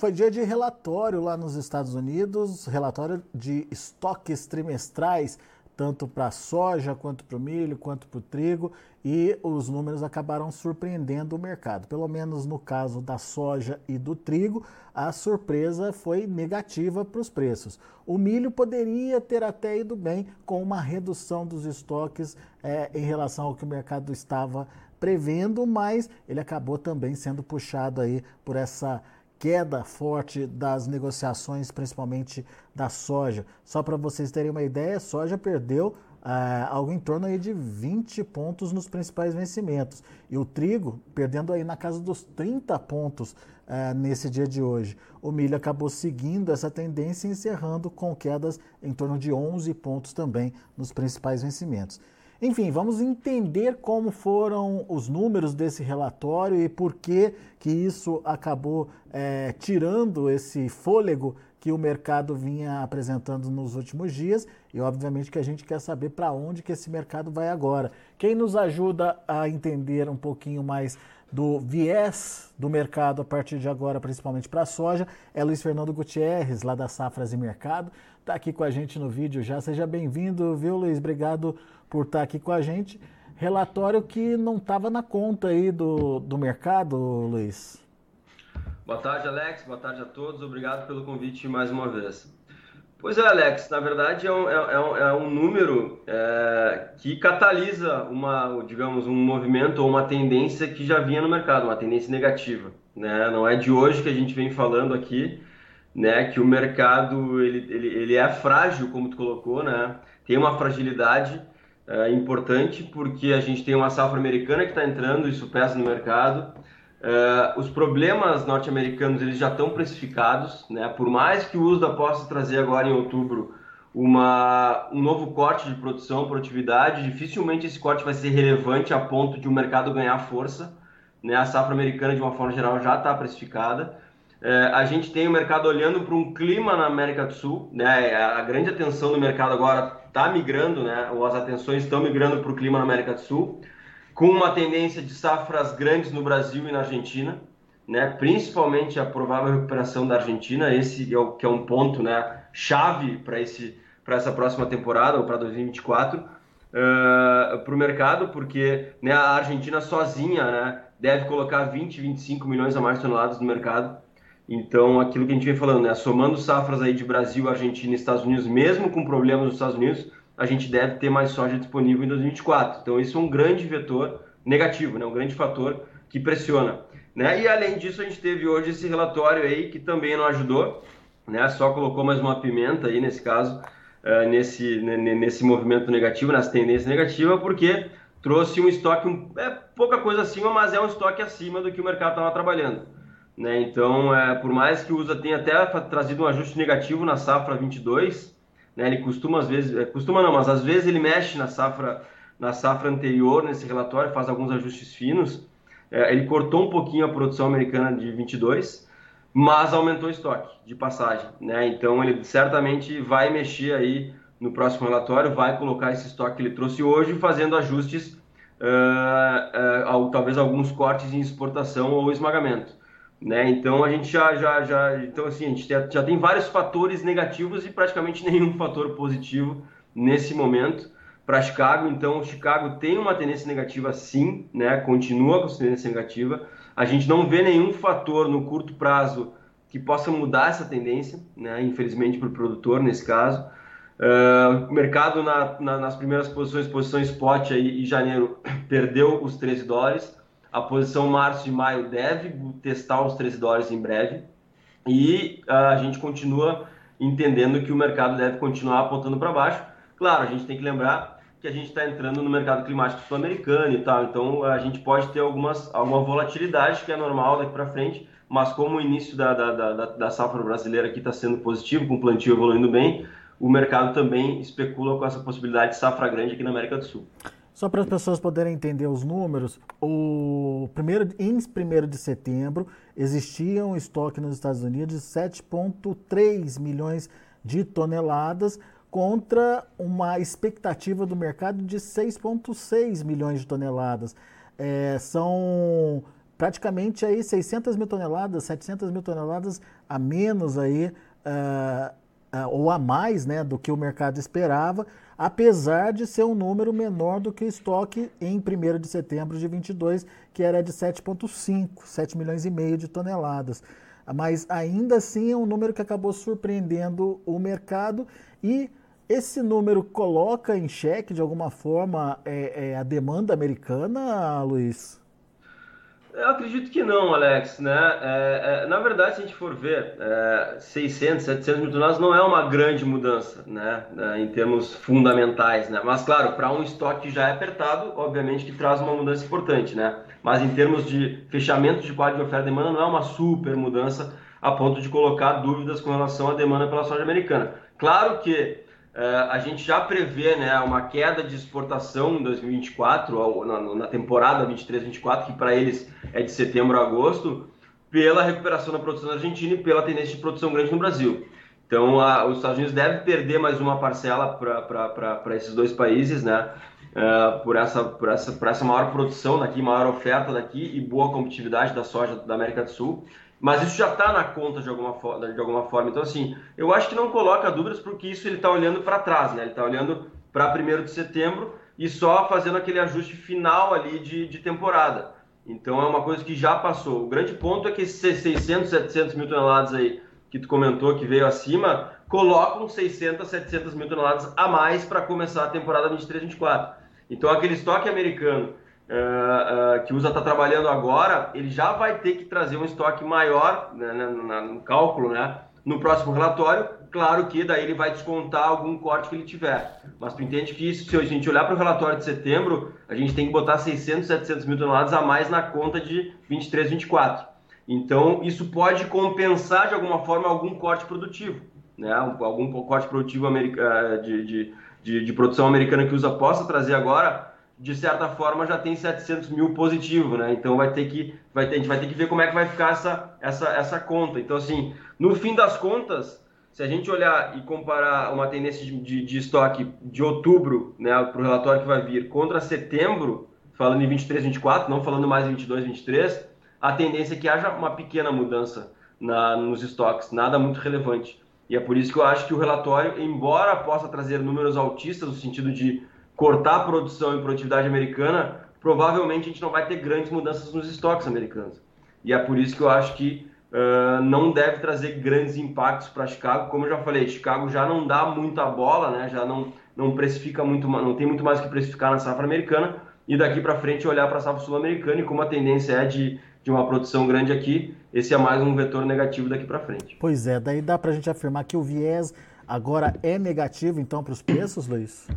Foi dia de relatório lá nos Estados Unidos, relatório de estoques trimestrais, tanto para a soja, quanto para o milho, quanto para o trigo, e os números acabaram surpreendendo o mercado. Pelo menos no caso da soja e do trigo, a surpresa foi negativa para os preços. O milho poderia ter até ido bem com uma redução dos estoques é, em relação ao que o mercado estava prevendo, mas ele acabou também sendo puxado aí por essa queda forte das negociações, principalmente da soja. Só para vocês terem uma ideia, a soja perdeu ah, algo em torno aí de 20 pontos nos principais vencimentos. E o trigo perdendo aí na casa dos 30 pontos ah, nesse dia de hoje. O milho acabou seguindo essa tendência, encerrando com quedas em torno de 11 pontos também nos principais vencimentos. Enfim, vamos entender como foram os números desse relatório e por que, que isso acabou é, tirando esse fôlego que o mercado vinha apresentando nos últimos dias e obviamente que a gente quer saber para onde que esse mercado vai agora. Quem nos ajuda a entender um pouquinho mais do viés do mercado a partir de agora, principalmente para a soja, é Luiz Fernando Gutierrez, lá da Safras e Mercado. Está aqui com a gente no vídeo já. Seja bem-vindo, viu, Luiz? Obrigado por estar aqui com a gente. Relatório que não estava na conta aí do, do mercado, Luiz. Boa tarde, Alex. Boa tarde a todos. Obrigado pelo convite mais uma vez. Pois é, Alex. Na verdade, é um, é, é um, é um número é, que catalisa uma, digamos, um movimento ou uma tendência que já vinha no mercado, uma tendência negativa. Né? Não é de hoje que a gente vem falando aqui, né, que o mercado ele, ele, ele é frágil, como tu colocou, né? Tem uma fragilidade é importante porque a gente tem uma safra americana que está entrando, isso pesa no mercado. É, os problemas norte-americanos eles já estão precificados, né? Por mais que o USDA possa trazer agora em outubro uma, um novo corte de produção, produtividade, dificilmente esse corte vai ser relevante a ponto de o mercado ganhar força. Né? A safra americana, de uma forma geral, já está precificada. É, a gente tem o mercado olhando para um clima na América do Sul, né? A grande atenção do mercado agora está migrando, né? Ou as atenções estão migrando para o clima na América do Sul, com uma tendência de safras grandes no Brasil e na Argentina, né? Principalmente a provável recuperação da Argentina, esse é o, que é um ponto, né? Chave para esse para essa próxima temporada ou para 2024 uh, para o mercado, porque né, a Argentina sozinha, né? Deve colocar 20, 25 milhões a mais de toneladas no mercado então, aquilo que a gente vem falando, né? somando safras aí de Brasil, Argentina e Estados Unidos, mesmo com problemas nos Estados Unidos, a gente deve ter mais soja disponível em 2024. Então, isso é um grande vetor negativo, né? um grande fator que pressiona. Né? E além disso, a gente teve hoje esse relatório aí que também não ajudou, né? só colocou mais uma pimenta aí nesse caso, uh, nesse, nesse movimento negativo, nessa tendência negativa, porque trouxe um estoque, é pouca coisa acima, mas é um estoque acima do que o mercado estava trabalhando. Né? Então, é, por mais que o USA tenha até trazido um ajuste negativo na safra 22, né? ele costuma às vezes, é, costuma não, mas às vezes ele mexe na safra, na safra anterior, nesse relatório, faz alguns ajustes finos. É, ele cortou um pouquinho a produção americana de 22, mas aumentou o estoque de passagem. Né? Então, ele certamente vai mexer aí no próximo relatório, vai colocar esse estoque que ele trouxe hoje, fazendo ajustes, uh, uh, talvez alguns cortes em exportação ou esmagamento. Né? Então a gente já, já, já, então assim, a gente já tem vários fatores negativos e praticamente nenhum fator positivo nesse momento para Chicago. Então Chicago tem uma tendência negativa sim, né? Continua com tendência negativa. A gente não vê nenhum fator no curto prazo que possa mudar essa tendência, né? Infelizmente para o produtor nesse caso. Uh, mercado na, na, nas primeiras posições, posição spot aí em janeiro perdeu os 13 dólares a posição março e maio deve testar os 13 dólares em breve. E uh, a gente continua entendendo que o mercado deve continuar apontando para baixo. Claro, a gente tem que lembrar que a gente está entrando no mercado climático sul-americano e tal, então a gente pode ter algumas, alguma volatilidade que é normal daqui para frente, mas como o início da, da, da, da safra brasileira aqui está sendo positivo, com o plantio evoluindo bem, o mercado também especula com essa possibilidade de safra grande aqui na América do Sul. Só para as pessoas poderem entender os números, o primeiro, em 1 de setembro existia um estoque nos Estados Unidos de 7,3 milhões de toneladas contra uma expectativa do mercado de 6,6 milhões de toneladas. É, são praticamente aí 600 mil toneladas, 700 mil toneladas a menos aí, uh, ou a mais né, do que o mercado esperava, apesar de ser um número menor do que o estoque em 1 de setembro de 22, que era de 7,5, 7 milhões e meio de toneladas. Mas ainda assim é um número que acabou surpreendendo o mercado e esse número coloca em xeque, de alguma forma, é, é a demanda americana, Luiz? Eu acredito que não, Alex. Né? É, é, na verdade, se a gente for ver, é, 600, 700 mil toneladas não é uma grande mudança né? É, em termos fundamentais. Né? Mas, claro, para um estoque que já é apertado, obviamente que traz uma mudança importante. Né? Mas em termos de fechamento de quadro de oferta e demanda, não é uma super mudança a ponto de colocar dúvidas com relação à demanda pela soja americana. Claro que a gente já prevê né, uma queda de exportação em 2024, ou na, na temporada 23-24, que para eles é de setembro a agosto, pela recuperação da produção na Argentina e pela tendência de produção grande no Brasil. Então, a, os Estados Unidos devem perder mais uma parcela para esses dois países, né? Uh, por, essa, por, essa, por essa maior produção daqui, maior oferta daqui e boa competitividade da soja da América do Sul. Mas isso já está na conta de alguma, de alguma forma. Então, assim, eu acho que não coloca dúvidas, porque isso ele está olhando para trás, né? Ele está olhando para 1 de setembro e só fazendo aquele ajuste final ali de, de temporada. Então, é uma coisa que já passou. O grande ponto é que esses 600, 700 mil toneladas aí que tu comentou que veio acima, colocam 600, 700 mil toneladas a mais para começar a temporada 23, 24. Então, aquele estoque americano uh, uh, que o USA está trabalhando agora, ele já vai ter que trazer um estoque maior né, no cálculo, né, no próximo relatório. Claro que daí ele vai descontar algum corte que ele tiver. Mas tu entende que isso, se a gente olhar para o relatório de setembro, a gente tem que botar 600, 700 mil toneladas a mais na conta de 23, 24. Então, isso pode compensar de alguma forma algum corte produtivo, né? algum corte produtivo de, de, de, de produção americana que usa possa trazer agora de certa forma já tem 700 mil positivo, né? Então vai ter que, vai ter, a gente vai ter que ver como é que vai ficar essa, essa, essa conta. Então assim, no fim das contas, se a gente olhar e comparar uma tendência de, de, de estoque de outubro, né, para o relatório que vai vir, contra setembro, falando em 23, 24, não falando mais em 22, 23, a tendência é que haja uma pequena mudança na, nos estoques, nada muito relevante. E é por isso que eu acho que o relatório, embora possa trazer números altistas no sentido de cortar a produção e produtividade americana, provavelmente a gente não vai ter grandes mudanças nos estoques americanos. E é por isso que eu acho que uh, não deve trazer grandes impactos para Chicago. Como eu já falei, Chicago já não dá muita bola, né? já não, não precifica muito, não tem muito mais que precificar na safra americana. E daqui para frente olhar para a safra sul-americana e como a tendência é de, de uma produção grande aqui, esse é mais um vetor negativo daqui para frente. Pois é, daí dá para a gente afirmar que o viés agora é negativo então para os preços, Luiz?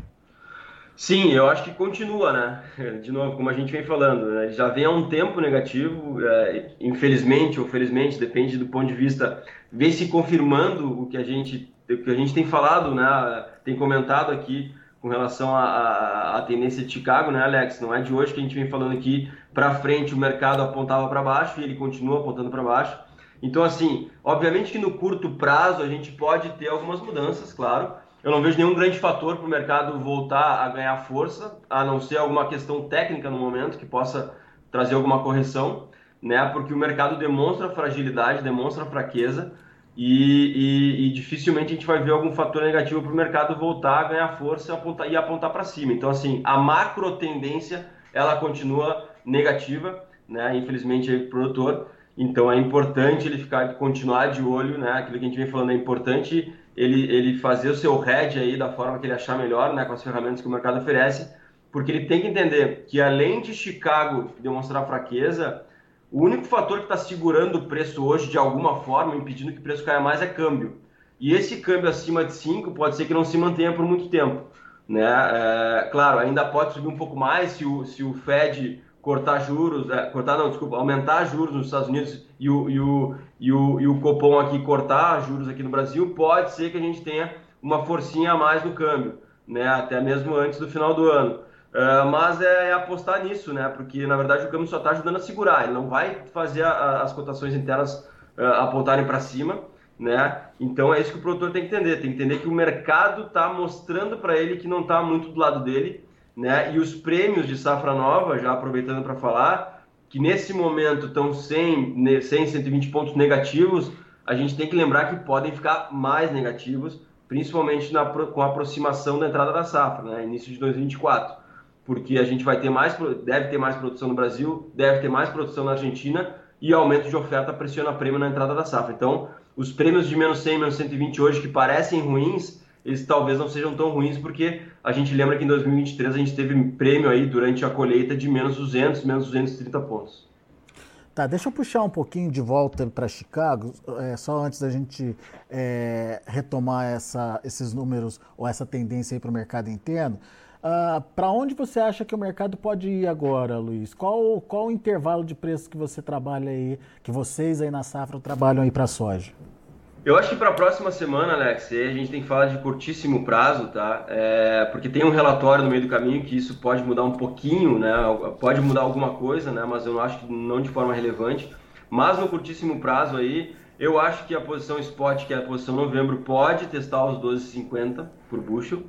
Sim, eu acho que continua, né? De novo, como a gente vem falando, né? já vem há um tempo negativo, é, infelizmente ou felizmente, depende do ponto de vista, vem se confirmando o que a gente, o que a gente tem falado, né? Tem comentado aqui com relação à, tendência de Chicago, né, Alex? Não é de hoje que a gente vem falando aqui para frente o mercado apontava para baixo e ele continua apontando para baixo. Então, assim, obviamente que no curto prazo a gente pode ter algumas mudanças, claro eu não vejo nenhum grande fator para o mercado voltar a ganhar força, a não ser alguma questão técnica no momento que possa trazer alguma correção, né? Porque o mercado demonstra fragilidade, demonstra fraqueza e, e, e dificilmente a gente vai ver algum fator negativo para o mercado voltar a ganhar força apontar, e apontar para cima. Então, assim, a macro tendência ela continua negativa, né? Infelizmente, o produtor. Então, é importante ele ficar, continuar de olho, né? Aquilo que a gente vem falando é importante ele, ele fazer o seu head aí da forma que ele achar melhor, né, com as ferramentas que o mercado oferece, porque ele tem que entender que além de Chicago demonstrar fraqueza, o único fator que está segurando o preço hoje de alguma forma, impedindo que o preço caia mais, é câmbio. E esse câmbio acima de 5 pode ser que não se mantenha por muito tempo. Né? É, claro, ainda pode subir um pouco mais se o, se o Fed cortar juros, é, cortar não, desculpa, aumentar juros nos Estados Unidos e o, e o, e o, e o Copom aqui cortar juros aqui no Brasil, pode ser que a gente tenha uma forcinha a mais no câmbio, né, até mesmo antes do final do ano. Uh, mas é, é, apostar nisso, né, porque na verdade o câmbio só está ajudando a segurar, ele não vai fazer a, a, as cotações internas uh, apontarem para cima, né? Então é isso que o produtor tem que entender, tem que entender que o mercado está mostrando para ele que não está muito do lado dele, né? E os prêmios de safra nova, já aproveitando para falar, que nesse momento estão 100, 100, 120 pontos negativos, a gente tem que lembrar que podem ficar mais negativos, principalmente na, com a aproximação da entrada da safra, né, início de 2024, porque a gente vai ter mais, deve ter mais produção no Brasil, deve ter mais produção na Argentina e aumento de oferta pressiona prêmio na entrada da safra. Então, os prêmios de menos 100, menos 120 hoje que parecem ruins, eles talvez não sejam tão ruins, porque a gente lembra que em 2023 a gente teve prêmio aí durante a colheita de menos 200, menos 230 pontos. Tá, deixa eu puxar um pouquinho de volta para Chicago, é, só antes da gente é, retomar essa, esses números ou essa tendência aí para o mercado interno. Uh, ah, para onde você acha que o mercado pode ir agora, Luiz? Qual, qual o intervalo de preço que você trabalha aí, que vocês aí na safra trabalham aí para a soja? Eu acho que para a próxima semana, Alex, a gente tem que falar de curtíssimo prazo, tá? É, porque tem um relatório no meio do caminho que isso pode mudar um pouquinho, né? Pode mudar alguma coisa, né? Mas eu acho que não de forma relevante. Mas no curtíssimo prazo aí, eu acho que a posição spot, que é a posição novembro, pode testar os 12,50 por bushel,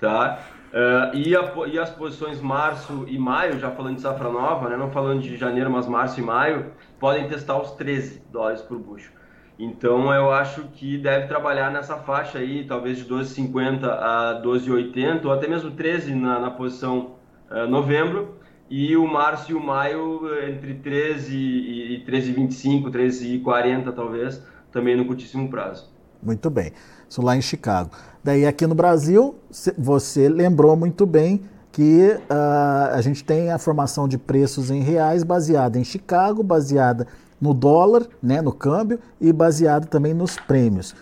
tá? Uh, e, a, e, as posições março e maio, já falando de safra nova, né? Não falando de janeiro, mas março e maio, podem testar os 13 dólares por bushel. Então eu acho que deve trabalhar nessa faixa aí, talvez de 12,50 a 12,80 ou até mesmo 13 na, na posição uh, novembro e o março e o maio entre 13 e 13,25, 13,40 talvez, também no curtíssimo prazo. Muito bem. Isso lá em Chicago. Daí aqui no Brasil, você lembrou muito bem que uh, a gente tem a formação de preços em reais baseada em Chicago, baseada no dólar, né, no câmbio, e baseado também nos prêmios.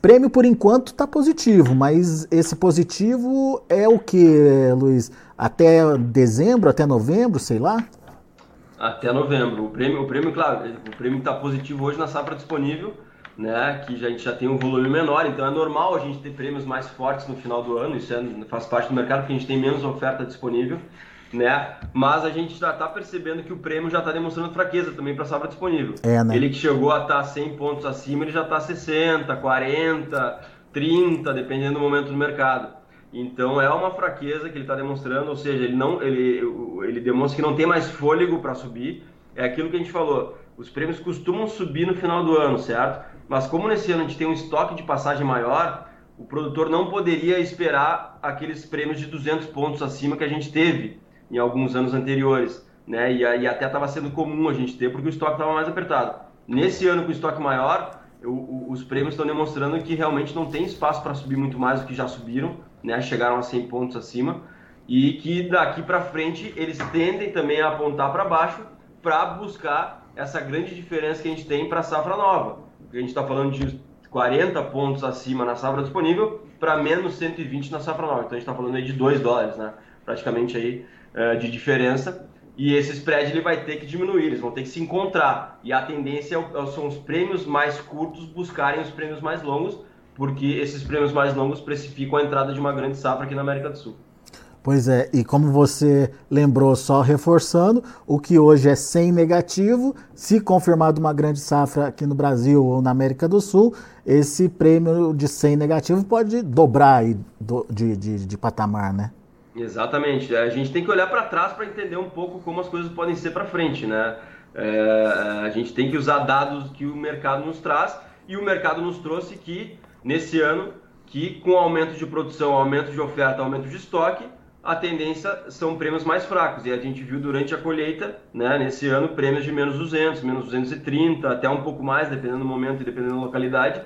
Prêmio, por enquanto, está positivo, mas esse positivo é o que, Luiz? Até dezembro, até novembro, sei lá? Até novembro. O prêmio, o prêmio claro, o prêmio está positivo hoje na safra disponível, né, que a gente já tem um volume menor, então é normal a gente ter prêmios mais fortes no final do ano, isso é, faz parte do mercado, porque a gente tem menos oferta disponível né? Mas a gente já está percebendo que o prêmio já está demonstrando fraqueza também para a safra disponível. É, né? Ele que chegou a estar tá 100 pontos acima, ele já está 60, 40, 30, dependendo do momento do mercado. Então é uma fraqueza que ele está demonstrando, ou seja, ele não, ele, ele demonstra que não tem mais fôlego para subir. É aquilo que a gente falou. Os prêmios costumam subir no final do ano, certo? Mas como nesse ano a gente tem um estoque de passagem maior, o produtor não poderia esperar aqueles prêmios de 200 pontos acima que a gente teve em alguns anos anteriores, né? E, e até estava sendo comum a gente ter porque o estoque estava mais apertado. Nesse ano com o estoque maior, eu, os prêmios estão demonstrando que realmente não tem espaço para subir muito mais do que já subiram, né? Chegaram a 100 pontos acima e que daqui para frente eles tendem também a apontar para baixo para buscar essa grande diferença que a gente tem para a safra nova. A gente está falando de 40 pontos acima na safra disponível para menos 120 na safra nova. Então a gente está falando aí de 2 dólares, né? Praticamente aí uh, de diferença e esse spread ele vai ter que diminuir, eles vão ter que se encontrar. E a tendência é, são os prêmios mais curtos buscarem os prêmios mais longos, porque esses prêmios mais longos precificam a entrada de uma grande safra aqui na América do Sul. Pois é, e como você lembrou, só reforçando, o que hoje é 100 negativo, se confirmado uma grande safra aqui no Brasil ou na América do Sul, esse prêmio de 100 negativo pode dobrar de, de, de patamar, né? Exatamente. A gente tem que olhar para trás para entender um pouco como as coisas podem ser para frente, né? É, a gente tem que usar dados que o mercado nos traz e o mercado nos trouxe que nesse ano que com aumento de produção, aumento de oferta, aumento de estoque, a tendência são prêmios mais fracos. E a gente viu durante a colheita, né, nesse ano, prêmios de menos 200, menos 230, até um pouco mais, dependendo do momento e dependendo da localidade,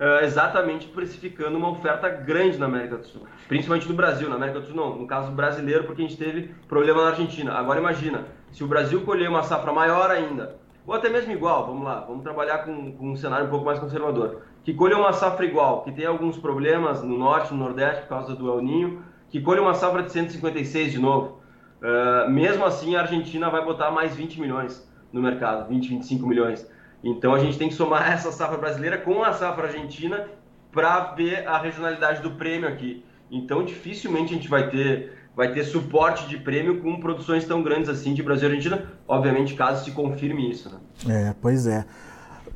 uh, exatamente precificando uma oferta grande na América do Sul. Principalmente no Brasil, na América do Sul não, no caso brasileiro, porque a gente teve problema na Argentina. Agora imagina, se o Brasil colher uma safra maior ainda, ou até mesmo igual, vamos lá, vamos trabalhar com, com um cenário um pouco mais conservador, que colhe uma safra igual, que tem alguns problemas no norte, no nordeste, por causa do El Ninho, que colhe uma safra de 156 de novo. Uh, mesmo assim, a Argentina vai botar mais 20 milhões no mercado, 20, 25 milhões. Então a gente tem que somar essa safra brasileira com a safra argentina para ver a regionalidade do prêmio aqui. Então dificilmente a gente vai ter vai ter suporte de prêmio com produções tão grandes assim de Brasil e Argentina, obviamente caso se confirme isso. Né? É, pois é.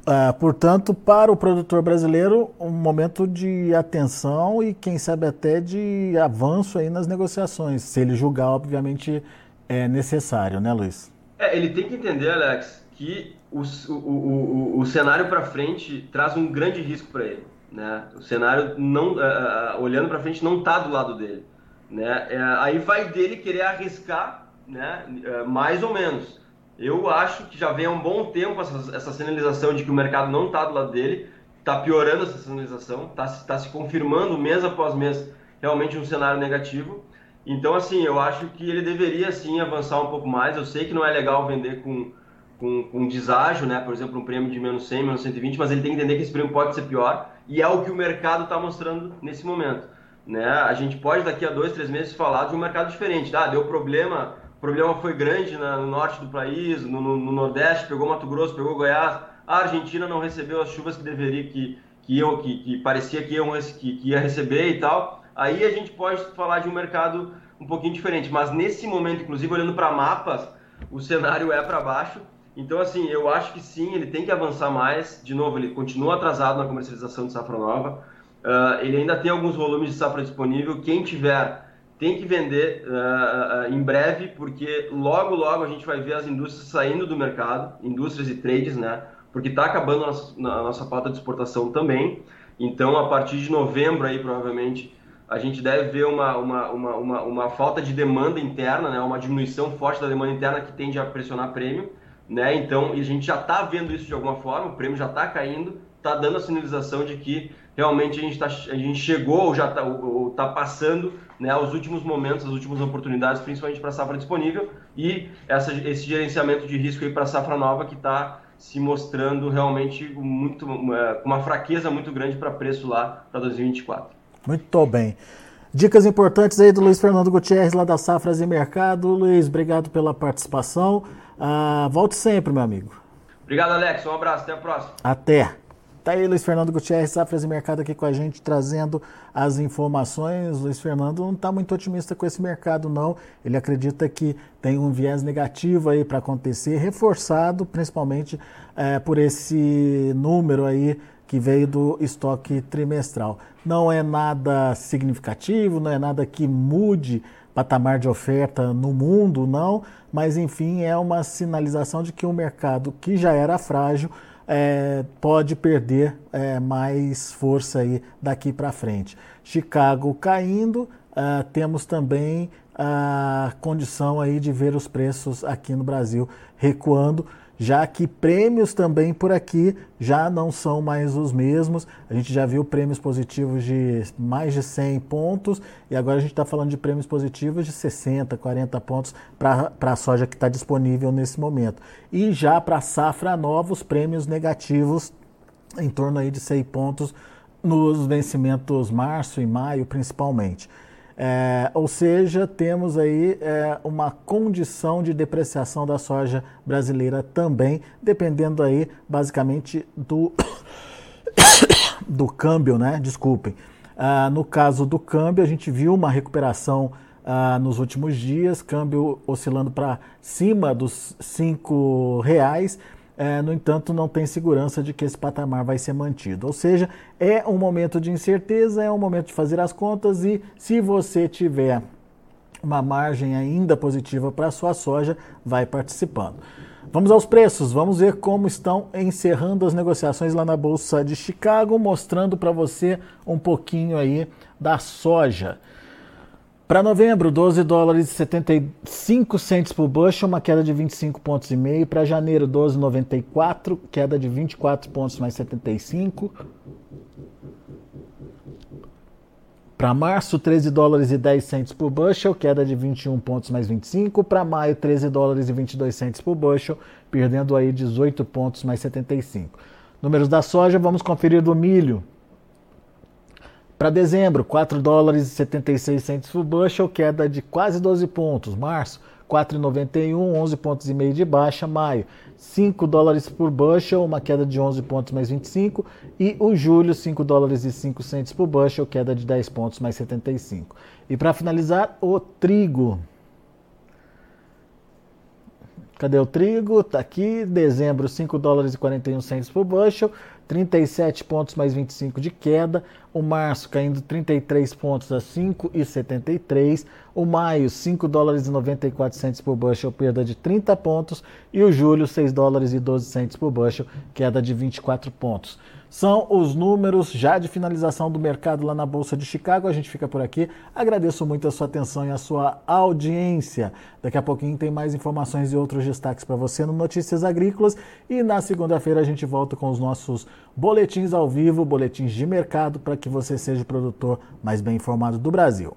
Uh, portanto, para o produtor brasileiro, um momento de atenção e quem sabe até de avanço aí nas negociações, se ele julgar, obviamente, é necessário, né, Luiz? É, ele tem que entender, Alex, que o, o, o, o cenário para frente traz um grande risco para ele. Né? O cenário, não, uh, olhando para frente, não está do lado dele. Né? É, aí vai dele querer arriscar né? Uh, mais ou menos. Eu acho que já vem há um bom tempo essa, essa sinalização de que o mercado não está do lado dele, está piorando essa sinalização, está tá se confirmando mês após mês realmente um cenário negativo. Então, assim, eu acho que ele deveria sim avançar um pouco mais. Eu sei que não é legal vender com, com, com deságio, né? Por exemplo, um prêmio de menos 100, menos 120, mas ele tem que entender que esse prêmio pode ser pior e é o que o mercado está mostrando nesse momento. Né? A gente pode daqui a dois, três meses falar de um mercado diferente. Ah, deu problema, o problema foi grande no norte do país, no, no, no, Nordeste, pegou Mato Grosso, pegou Goiás. A Argentina não recebeu as chuvas que deveria, que, que, iam, que, que parecia que, iam, que, que ia receber e tal aí a gente pode falar de um mercado um pouquinho diferente. Mas nesse momento, inclusive olhando para mapas, o cenário é para baixo. Então, assim, eu acho que sim, ele tem que avançar mais. De novo, ele continua atrasado na comercialização de safra nova. Uh, ele ainda tem alguns volumes de safra disponível. Quem tiver tem que vender uh, uh, em breve, porque logo, logo a gente vai ver as indústrias saindo do mercado, indústrias e trades, né? Porque está acabando a nossa, a nossa pauta de exportação também. Então, a partir de novembro aí, provavelmente, a gente deve ver uma, uma, uma, uma, uma falta de demanda interna, né? uma diminuição forte da demanda interna que tende a pressionar prêmio. Né? Então, a gente já está vendo isso de alguma forma, o prêmio já está caindo, está dando a sinalização de que realmente a gente, tá, a gente chegou ou já está tá passando né, os últimos momentos, as últimas oportunidades, principalmente para a safra disponível e essa, esse gerenciamento de risco para a safra nova que está se mostrando realmente muito, é, com uma fraqueza muito grande para preço lá para 2024. Muito bem. Dicas importantes aí do Luiz Fernando Gutierrez, lá da Safras e Mercado. Luiz, obrigado pela participação. Uh, volte sempre, meu amigo. Obrigado, Alex. Um abraço. Até a próxima. Até. Tá aí Luiz Fernando Gutierrez, Safras e Mercado aqui com a gente, trazendo as informações. Luiz Fernando não está muito otimista com esse mercado, não. Ele acredita que tem um viés negativo aí para acontecer, reforçado principalmente é, por esse número aí que veio do estoque trimestral. Não é nada significativo, não é nada que mude patamar de oferta no mundo, não, mas enfim, é uma sinalização de que o mercado que já era frágil é, pode perder é, mais força aí daqui para frente. Chicago caindo, uh, temos também a condição aí de ver os preços aqui no Brasil recuando já que prêmios também por aqui já não são mais os mesmos. A gente já viu prêmios positivos de mais de 100 pontos e agora a gente está falando de prêmios positivos de 60, 40 pontos para a soja que está disponível nesse momento. E já para a safra nova, os prêmios negativos em torno aí de 100 pontos nos vencimentos março e maio principalmente. É, ou seja, temos aí é, uma condição de depreciação da soja brasileira também, dependendo aí basicamente do, do câmbio, né? Desculpem. Ah, no caso do câmbio, a gente viu uma recuperação ah, nos últimos dias, câmbio oscilando para cima dos R$ reais é, no entanto, não tem segurança de que esse patamar vai ser mantido. Ou seja, é um momento de incerteza, é um momento de fazer as contas e se você tiver uma margem ainda positiva para a sua soja, vai participando. Vamos aos preços, vamos ver como estão encerrando as negociações lá na Bolsa de Chicago, mostrando para você um pouquinho aí da soja. Para novembro, 12 dólares e 75 centes por bushel, uma queda de 25 pontos e meio. Para janeiro, 12,94, queda de 24 pontos mais 75. Para março, 13 dólares e 10 centes por bushel, queda de 21 pontos mais 25. Para maio, 13 dólares e 22 centes por bushel, perdendo aí 18 pontos mais 75. Números da soja, vamos conferir do milho. Para dezembro, 4 dólares e 76 centos por bushel, queda de quase 12 pontos. Março, 4,91, 11 pontos e meio de baixa. Maio, 5 dólares por bushel, uma queda de 11 pontos mais 25. E o julho, 5 dólares e 5 centos por bushel, queda de 10 pontos mais 75. E para finalizar, o trigo. Cadê o trigo? Tá aqui, dezembro, 5 dólares e 41 centos por bushel, 37 pontos mais 25 de queda. O março caindo 33 pontos a 5,73. O maio, 5 dólares e 94 centos por bushel, perda de 30 pontos. E o julho, 6 dólares e 12 centos por bushel, queda de 24 pontos. São os números já de finalização do mercado lá na Bolsa de Chicago. A gente fica por aqui. Agradeço muito a sua atenção e a sua audiência. Daqui a pouquinho tem mais informações e outros destaques para você no Notícias Agrícolas. E na segunda-feira a gente volta com os nossos boletins ao vivo, boletins de mercado, para que você seja o produtor mais bem informado do Brasil.